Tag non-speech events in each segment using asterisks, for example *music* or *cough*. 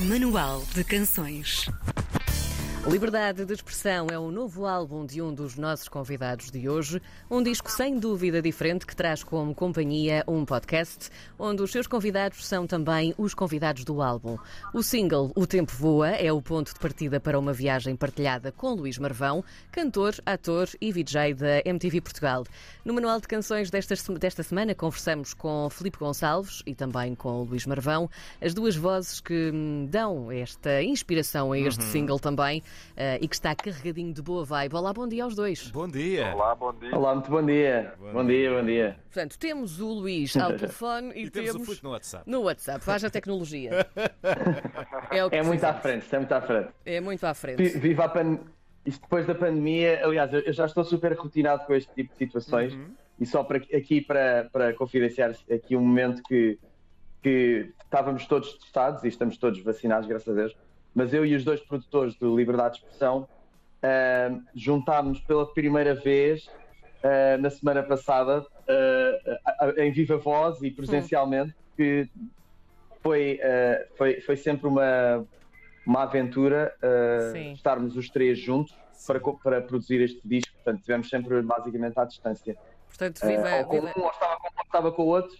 Manual de Canções. Liberdade de Expressão é o novo álbum de um dos nossos convidados de hoje. Um disco sem dúvida diferente que traz como companhia um podcast, onde os seus convidados são também os convidados do álbum. O single O Tempo Voa é o ponto de partida para uma viagem partilhada com Luís Marvão, cantor, ator e VJ da MTV Portugal. No Manual de Canções desta, desta semana conversamos com Filipe Gonçalves e também com o Luís Marvão, as duas vozes que hum, dão esta inspiração a este single também. Uh, e que está carregadinho de boa vibe. Olá, bom dia aos dois. Bom dia. Olá, bom dia. Olá, muito bom dia. Bom Bom, dia, bom dia. Portanto, temos o Luís *laughs* ao telefone e, E temos o Filipe no WhatsApp. no WhatsApp. Haja tecnologia. *laughs* É, o que É muito à frente, é muito à frente. É muito à frente. Viva a pan... Isto depois da pandemia, aliás, eu eu já estou super rotinado com este tipo de situações Uhum. e só para, aqui para, para confidenciar aqui um momento que, que estávamos todos testados e estamos todos vacinados, graças a Deus, mas eu e os dois produtores do Liberdade de Expressão ah, juntámos pela primeira vez ah, na semana passada ah, em viva voz e presencialmente, que foi, ah, foi, foi sempre uma, uma aventura estarmos os três juntos para, para produzir este disco. Portanto, tivemos sempre basicamente à distância. Portanto, viva, ou com viva- um, ou estava com ou estava com o outro,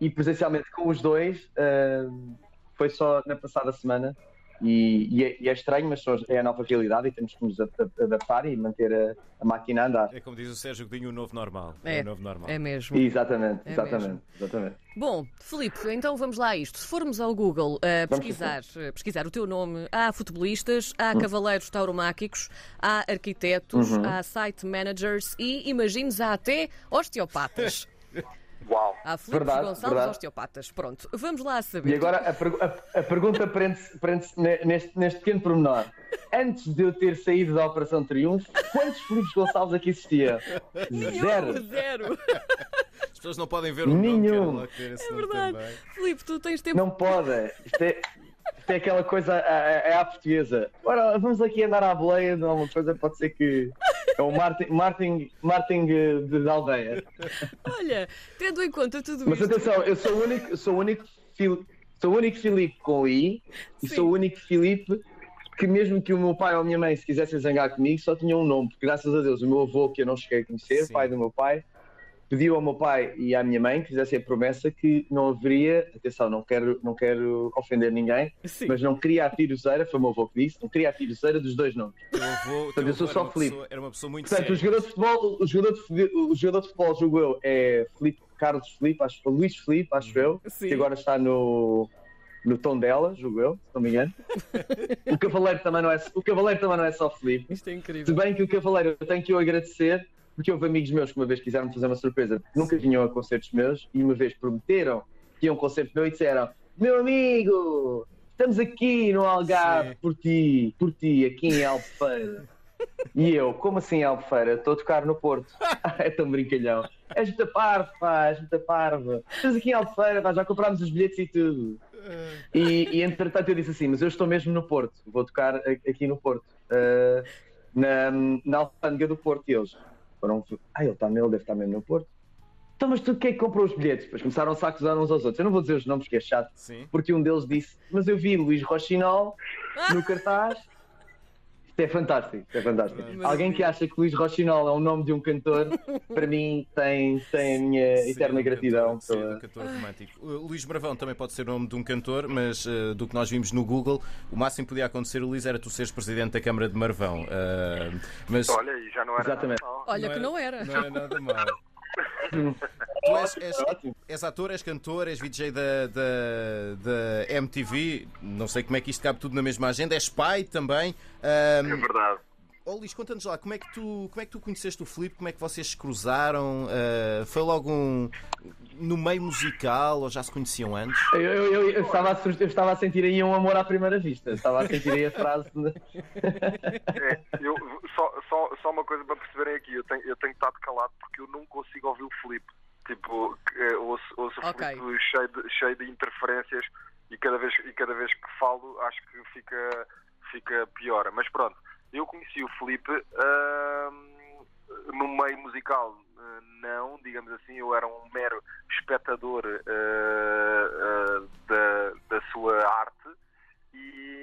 e presencialmente com os dois. foi só na passada semana. E, e é, e é estranho, mas é a nova realidade e temos que nos adaptar e manter a, a máquina a andar. É como diz o Sérgio Godinho, o novo normal. É, o novo normal. é mesmo. Exatamente, É exatamente, mesmo. exatamente. Bom, Filipe, então vamos lá a isto. Se formos ao Google a Vamos pesquisar, eh, pesquisar o teu nome, há futebolistas, há Hum. cavaleiros tauromáquicos, há arquitetos, Uhum. há site managers e, imagines, há até osteopatas. *laughs* Uau. Há Filipe Verdade, Gonçalves verdade. osteopatas. Pronto, vamos lá saber. E agora a, pergu- a- a pergunta prende-se ne- neste, neste pequeno pormenor. Antes de eu ter saído da Operação Triunfo, quantos Filipes Gonçalves aqui existia? Nenhum, Zero. zero. As pessoas não podem ver o nome, Nenhum. esse É nome verdade. também. Filipe, tu tens tempo. Não pode. Isto é, isto é aquela coisa a- a à portuguesa. Ora, vamos aqui andar à boleia de alguma coisa, pode ser que. É o Martin, Martin, Martin eh, de, de aldeia. Olha, tendo em conta tudo Mas isto. atenção, eu sou o único, sou o único, Fil- sou o único Filipe com I e Sim. sou o único Filipe que mesmo que o meu pai ou a minha mãe se quisessem zangar comigo só tinham um nome, porque graças a Deus o meu avô que eu não cheguei a conhecer, Sim. pai do meu pai, pediu ao meu pai e à minha mãe que fizessem a promessa que não haveria, atenção, não quero, não quero ofender ninguém, Sim. mas não queria a piruzeira, foi o meu avô que disse, não queria a piruzeira dos dois nomes. Avô, Portanto, eu sou só pessoa, era uma pessoa muito Portanto, o jogador de futebol, o jogador de, o jogador de futebol, julgo eu, é Filipe, Carlos Filipe, acho, Luís Filipe, acho eu, Sim. que agora está no, no tom dela, julgo eu, se não me engano. *laughs* o Cavaleiro também não é, o Cavaleiro também não é só Filipe. Isto é Se incrível. bem que o Cavaleiro eu tenho que o agradecer, porque houve amigos meus que uma vez quiseram fazer uma surpresa, porque nunca vinham a concertos meus, e uma vez prometeram que iam a um concerto meu e disseram: Meu amigo, estamos aqui no Algarve Sim. por ti, por ti, aqui em Albufeira. E eu, como assim Albufeira? Estou a tocar no Porto. *laughs* é tão brincalhão. És muito parvo, pá, és muito parvo. Estamos aqui em Albufeira, pá, já comprámos os bilhetes e tudo. E, e entretanto eu disse assim, mas eu estou mesmo no Porto, vou tocar aqui no Porto, ah, na, na alfândega do Porto. E eles foram, ah, ele está ele deve estar mesmo no Porto. Então, mas tu quem é que comprou os bilhetes? Depois começaram-se a acusar uns aos outros. Eu não vou dizer os nomes porque é chato, Sim. porque um deles disse, mas eu vi Luís Rochinol no cartaz. Isto é fantástico, isto é fantástico. Mas- Alguém que acha que Luís Rochinol é o nome de um cantor, *laughs* para mim tem, tem a minha Sim, eterna um gratidão. Cantor, sim, pela- um cantor romântico. O Luís Marvão também pode ser o nome de um cantor, mas eh, do que nós vimos no Google, o máximo que podia acontecer, Luís, era tu seres presidente da Câmara de Marvão. Eh, mas Olha, e já não era Exatamente. nada mal. Olha que não era. Não era nada mal. Tu és, és, és ator, és cantor, és VJ da, da, da MTV, não sei como é que isto cabe tudo na mesma agenda, és pai também. Ahm, É verdade. Oh, Luís, conta-nos lá, como é, que tu, como é que tu conheceste o Filipe? Como é que vocês se cruzaram? Ah, foi logo um, no meio musical ou já se conheciam antes? Eu, eu- eu- eu estava a, eu estava a sentir aí um amor à primeira vista. Estava a sentir aí a frase. de- É, eu, só, só, só uma coisa para perceberem aqui, eu tenho, eu tenho estado calado porque eu não consigo ouvir o Filipe. Tipo, eh, ouço, ouço o Ok. Filipe cheio de, cheio de interferências e cada, vez, e cada vez que falo acho que fica, fica pior. Mas pronto, eu conheci o Filipe ahm, no meio musical, eh, não, digamos assim, eu era um mero espectador eh, da, da sua arte e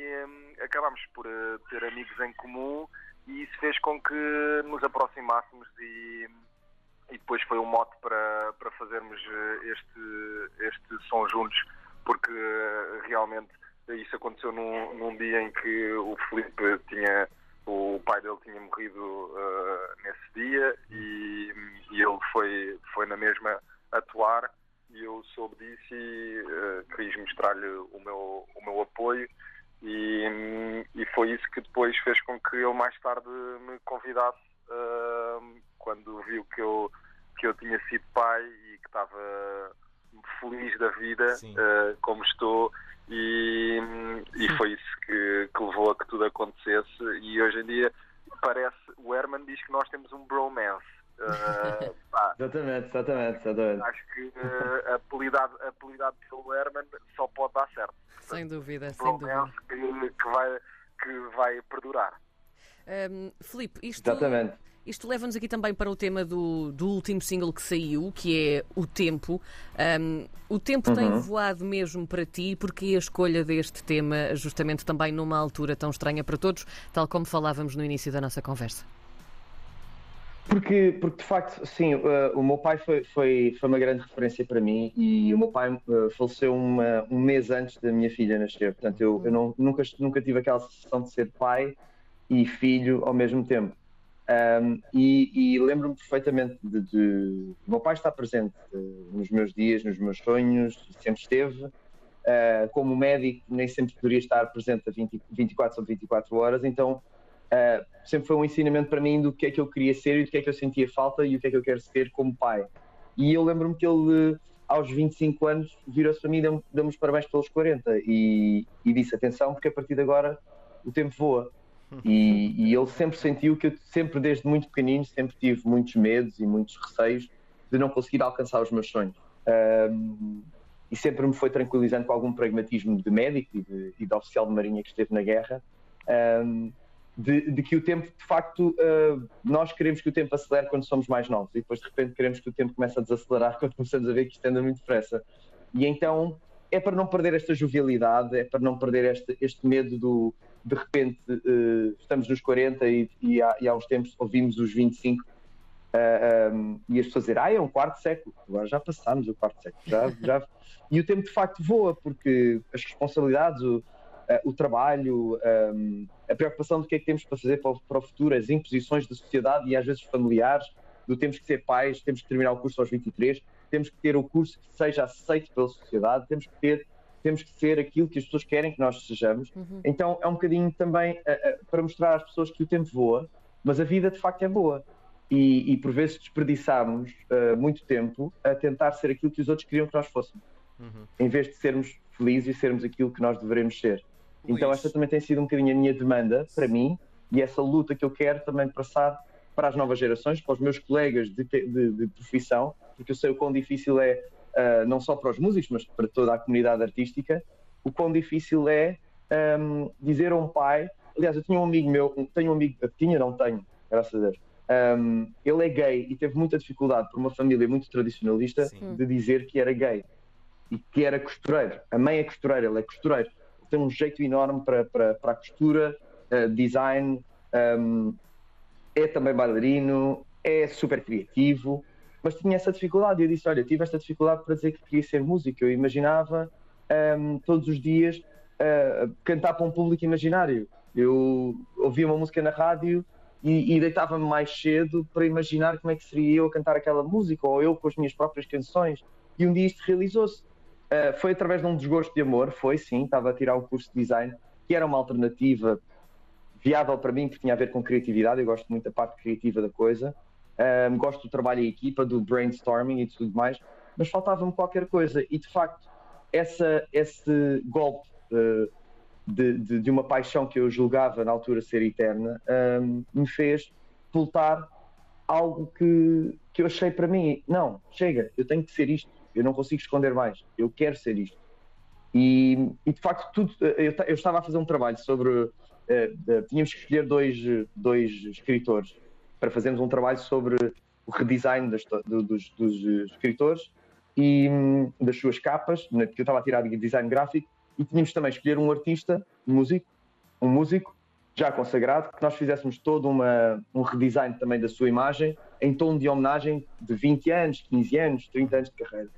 acabámos por uh, ter amigos em comum e isso fez com que nos aproximássemos e, e depois foi um mote para, para fazermos este, este som juntos, porque realmente isso aconteceu num, num dia em que o Felipe tinha o pai dele tinha morrido uh, nesse dia e, e, ele foi, foi na mesma atuar. E eu soube disso e uh, quis mostrar-lhe o meu, o meu apoio e, e foi isso que depois fez com que ele mais tarde me convidasse uh, quando viu que eu, que eu tinha sido pai e que estava feliz da vida uh, como estou. E, e foi isso que, que, levou a que tudo acontecesse. E hoje em dia parece o Herman diz que nós temos um bromance. *laughs* Uh, exatamente, exatamente, exatamente, acho que uh, a apelidado, apelidado pelo Herman só pode dar certo sem dúvida, sem dúvida que, que, vai, que vai perdurar um, Filipe, isto isto leva-nos aqui também para o tema do, do último single que saiu, que é O Tempo. Um, o tempo uhum. tem voado mesmo para ti, porque a escolha deste tema, justamente também numa altura tão estranha para todos, tal como falávamos no início da nossa conversa? Porque, porque de facto, sim, uh, o meu pai foi, foi, foi uma grande referência para mim e o meu pai uh, faleceu uma, um mês antes da minha filha nascer. Portanto, eu, eu não, nunca, nunca tive aquela sensação de ser pai e filho ao mesmo tempo. Um, e, e lembro-me perfeitamente de, de, O meu pai está presente uh, nos meus dias, nos meus sonhos, sempre esteve. Uh, como médico, nem sempre poderia estar presente a 20, 24 ou 24 horas, então uh, sempre foi um ensinamento para mim do que é que eu queria ser e do que é que eu sentia falta e o que é que eu quero ser como pai. E eu lembro-me que ele, aos 25 anos, virou-se para mim e deu-me os parabéns pelos 40 e, e disse: atenção, porque a partir de agora o tempo voa. *laughs* E, e, ele sempre sentiu que eu sempre desde muito pequenino sempre tive muitos medos e muitos receios de não conseguir alcançar os meus sonhos um, e sempre me foi tranquilizando com algum pragmatismo de médico e de, e de oficial de marinha que esteve na guerra um, de, de, que o tempo de facto uh, nós queremos que o tempo acelere quando somos mais novos e depois de repente queremos que o tempo comece a desacelerar *laughs* quando começamos a ver que isto anda muito depressa. E então é para não perder esta jovialidade é para não perder este, este medo do de repente uh, estamos nos 40 e, e, há, e, há, uns tempos ouvimos os 25 uh, um, e as pessoas dizer, ah, é um quarto século, agora já passámos o quarto século, já, já... e o tempo de facto voa, porque as responsabilidades, o, o trabalho, um, a preocupação do que é que temos para fazer para o, para o futuro, as imposições da sociedade e às vezes familiares, do temos que ser pais, temos que terminar o curso aos 23, temos que ter o curso que seja aceito pela sociedade, temos que ter temos que ser aquilo que as pessoas querem que nós sejamos. Uhum. Então é um bocadinho também uh, uh, para mostrar às pessoas que o tempo voa, mas a vida de facto é boa. E, e por vezes desperdiçamos uh, muito tempo a tentar ser aquilo que os outros queriam que nós fôssemos, uhum. em vez de sermos felizes e sermos aquilo que nós devemos ser. Então esta também tem sido um bocadinho a minha demanda para mim e essa luta que eu quero também passar para as novas gerações, para os meus colegas de, de, de profissão, porque eu sei o quão difícil é uh, não só para os músicos, mas para toda a comunidade artística, o quão difícil é um, dizer a um pai. Aliás, eu tinha um amigo meu, tenho um amigo, tinha, não tenho, graças a Deus. Um, ele é gay e teve muita dificuldade por uma família muito tradicionalista Sim. de dizer que era gay e que era costureiro. A mãe é costureira, ele é costureiro. Tem um jeito enorme para, para, para a costura, uh, design, um, é também bailarino, é super criativo mas tinha essa dificuldade. Eu disse: Olha, tive esta dificuldade para dizer que queria ser músico. Eu imaginava um, todos os dias uh, cantar para um público imaginário. Eu ouvia uma música na rádio e, e deitava-me mais cedo para imaginar como é que seria eu a cantar aquela música ou eu com as minhas próprias canções. E um dia isto realizou-se. Uh, foi através de um desgosto de amor, foi sim, estava a tirar o curso de design, que era uma alternativa viável para mim, que tinha a ver com criatividade, eu gosto muito da parte criativa da coisa. Um, gosto do trabalho em equipa, do brainstorming e tudo mais, mas faltava-me qualquer coisa. E de facto, essa, esse golpe uh, de, de, de, uma paixão que eu julgava na altura ser eterna um, me fez voltar algo que, que eu achei para mim: não, chega, eu tenho que ser isto, eu não consigo esconder mais, eu quero ser isto. E, e de facto, tudo, eu, eu, estava a fazer um trabalho sobre. Uh, tínhamos que escolher dois, dois escritores para fazermos um trabalho sobre o redesign das, do, dos, dos, escritores e hum, das suas capas, que eu estava a tirar de design gráfico, e tínhamos também escolher um artista, um músico, um músico já consagrado, que nós fizéssemos todo uma, um redesign também da sua imagem em tom de homenagem de 20 anos, 15 anos, 30 anos de carreira.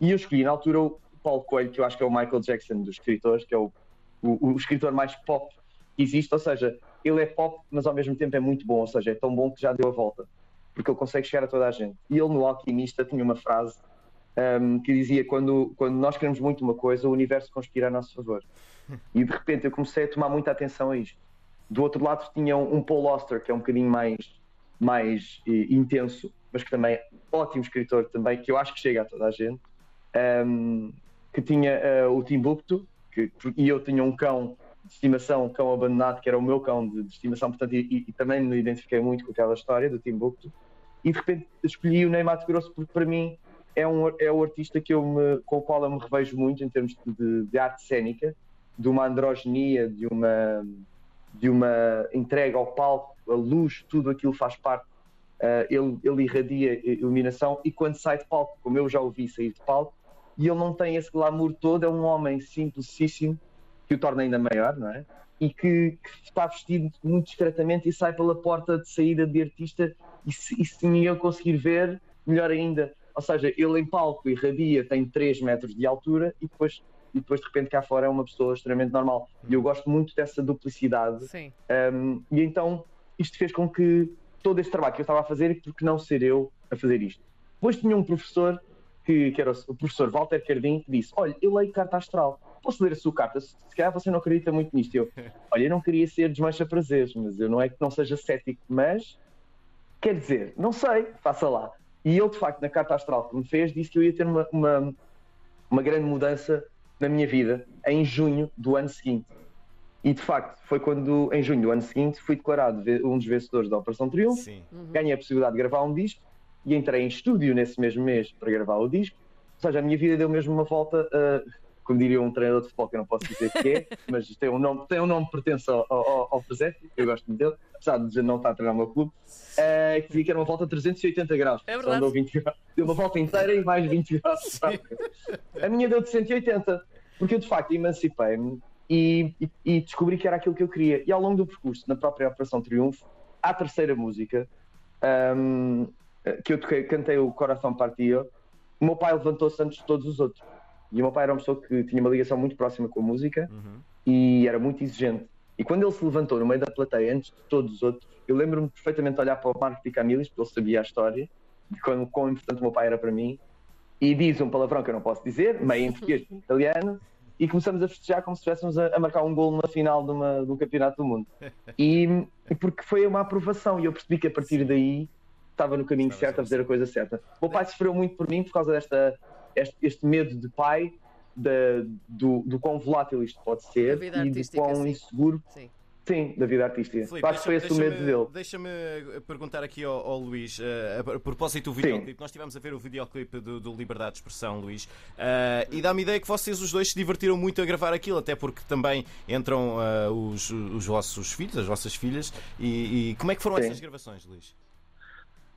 E eu escolhi na altura o Paulo Coelho, que eu acho que é o Michael Jackson dos escritores, que é o, o, o escritor mais pop que existe, ou seja, ele é pop, mas ao mesmo tempo é muito bom, ou seja, é tão bom que já deu a volta, porque ele consegue chegar a toda a gente. E ele no Alquimista tinha uma frase um, que dizia: quando, quando nós queremos muito uma coisa, o universo conspira a nosso favor. *laughs* E de repente eu comecei a tomar muita atenção a isto. Do outro lado tinha um, um Paul Auster, que é um bocadinho mais, mais eh, intenso, mas que também é ótimo escritor também, que eu acho que chega a toda a gente. Um, que tinha uh, o Timbuktu, que, e eu tinha um cão de estimação, um cão abandonado, que era o meu cão de, de estimação, portanto, e, e, também me identifiquei muito com aquela história do Timbuktu. E de repente escolhi o Neymar Grosso porque para mim é, um, é o artista que eu me, com o qual eu me revejo muito em termos de, de arte cênica, de uma androginia, de uma, de uma entrega ao palco, a luz, tudo aquilo faz parte. Uh, ele, ele irradia iluminação e quando sai de palco, como eu já ouvi sair de palco, e ele não tem esse glamour todo, é um homem simplicíssimo que o torna ainda maior, não é? E que, que está vestido muito discretamente e sai pela porta de saída de artista e se, e se ninguém conseguir ver, melhor ainda, ou seja, ele em palco irradia, tem 3 metros de altura e depois, e depois de repente cá fora é uma pessoa extremamente normal. E eu gosto muito dessa duplicidade. Sim. Um, e então isto fez com que todo este trabalho que eu estava a fazer, porque não ser eu a fazer isto. Depois tinha um professor, que, que era o professor Walter Cardim, que disse: Olha, eu leio carta astral. Posso ler a sua carta? Se calhar você não acredita muito nisto. Eu, *laughs* olha, eu não queria ser desmancha prazeres, mas eu não é que não seja cético, mas quer dizer, não sei, faça lá. E ele, de facto, na carta astral que me fez, disse que eu ia ter uma, uma, uma grande mudança na minha vida em junho do ano seguinte. E de facto, foi quando, em junho do ano seguinte, fui declarado um dos vencedores da Operação Triunfo, Sim. ganhei a possibilidade de gravar um disco e entrei em estúdio nesse mesmo mês para gravar o disco. Ou seja, a minha vida deu mesmo uma volta, uh, como diria um treinador de futebol que eu não posso dizer que é, *laughs* mas tem um nome, tem um nome que pertence ao, ao, ao presente, eu gosto muito dele, apesar de não estar a treinar o meu clube, uh, que dizia que era uma volta de 380 graus. É verdade. Deu, 20 graus. deu uma volta inteira e mais 20 graus. *laughs* A minha deu de 180, porque eu de facto emancipei-me e, e, e, descobri que era aquilo que eu queria. E ao longo do percurso, na própria Operação Triunfo, à terceira música, um, que eu toquei, cantei o Coração Partio, o meu pai levantou-se antes de todos os outros. E o meu pai era uma pessoa que tinha uma ligação muito próxima com a música Uhum. e era muito exigente. E quando ele se levantou no meio da plateia, antes de todos os outros, eu lembro-me perfeitamente de olhar para o Marco de Camilis, porque ele sabia a história, de quão, quão importante o meu pai era para mim, e diz um palavrão que eu não posso dizer, meio em português, *laughs* italiano, e começamos a festejar como se estivéssemos a, a marcar um gol na final de, uma, de um campeonato do mundo. *laughs* E, e porque foi uma aprovação, e eu percebi que a partir daí estava no caminho Estava certo, a fazer a coisa certa. O meu pai sofreu muito por mim por causa desta este, este medo de pai, da- do, do quão volátil isto pode ser e do quão sim. inseguro, Sim. sim, da vida artística. Filipe, acho que foi esse o medo deixa-me- dele. Deixa-me perguntar aqui ao, ao Luís, eh, a, a propósito do videoclipe. Nós estivemos a ver o videoclipe do, do Liberdade de Expressão, Luís, eh, e dá-me ideia que vocês os dois se divertiram muito a gravar aquilo, até porque também entram eh, os, os vossos filhos, as vossas filhas. E, e como é que foram Sim. essas gravações, Luís?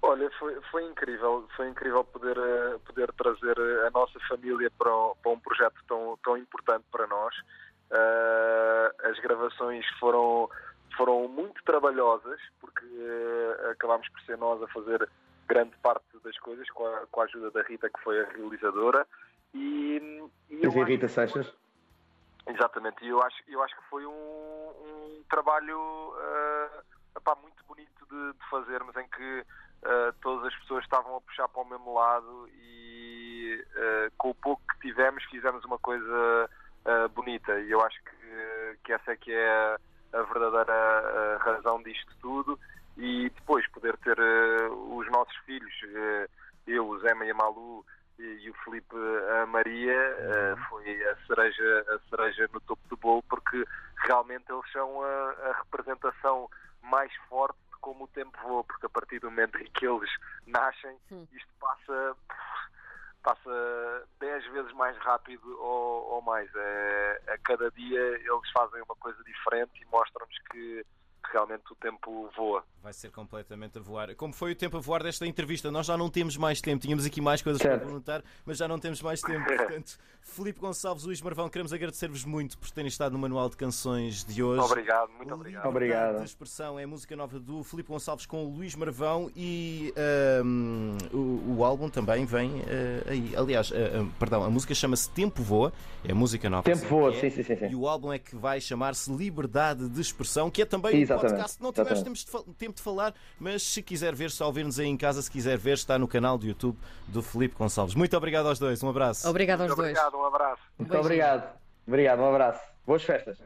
Olha, foi, foi incrível, foi incrível poder, eh, poder trazer a nossa família para, um- para um projeto tão, tão importante para nós. Eh, as gravações foram, foram muito trabalhosas, porque eh, acabámos por ser nós a fazer grande parte das coisas, com a, com a ajuda da Rita, que foi a realizadora. E, e eu Rita foi- Seixas? Exatamente, e eu acho, eu acho que foi um, um trabalho eh, epá, muito bonito de, de fazermos, em que eh, todas as pessoas estavam a puxar para o mesmo lado e eh, com o pouco que tivemos fizemos uma coisa eh, bonita. E eu acho que, que essa é que é a verdadeira razão disto tudo. E depois poder ter os nossos filhos, eu, o Zema e a Malu e, e o Felipe a Maria eh, foi a cereja, a cereja no topo do bolo porque realmente eles são a, a representação mais forte como o tempo voa, porque a partir do momento em que eles nascem, Hum. isto passa passa 10 vezes mais rápido ou, ou mais. É, a cada dia eles fazem uma coisa diferente e mostram-nos que realmente o tempo voa. Vai ser completamente a voar. Como foi o tempo a voar desta entrevista? Nós já não temos mais tempo, tínhamos aqui mais coisas Certo. para perguntar, mas já não temos mais tempo. *laughs* Portanto, Filipe Gonçalves, Luís Marvão, queremos agradecer-vos muito por terem estado no Manual de Canções de hoje. Obrigado, muito obrigado. Obrigado. de expressão é a música nova do Filipe Gonçalves com o Luís Marvão e ahm, o, o álbum também vem ah, aí. Aliás, ah, perdão, a música chama-se Tempo Voa, é a música nova. Tempo voa, é. sim, sim, sim, sim. E o álbum é que vai chamar-se Liberdade de Expressão, que é também um Exatamente, podcast não tivemos tempo de, tempo de falar, mas se quiser ver, só ouvir-nos aí em casa, se quiser ver, está no canal do YouTube do Filipe Gonçalves. Muito obrigado aos dois, um abraço. Obrigado aos Muito dois. obrigado, um abraço. Muito obrigado. Obrigado, um abraço. Boas festas.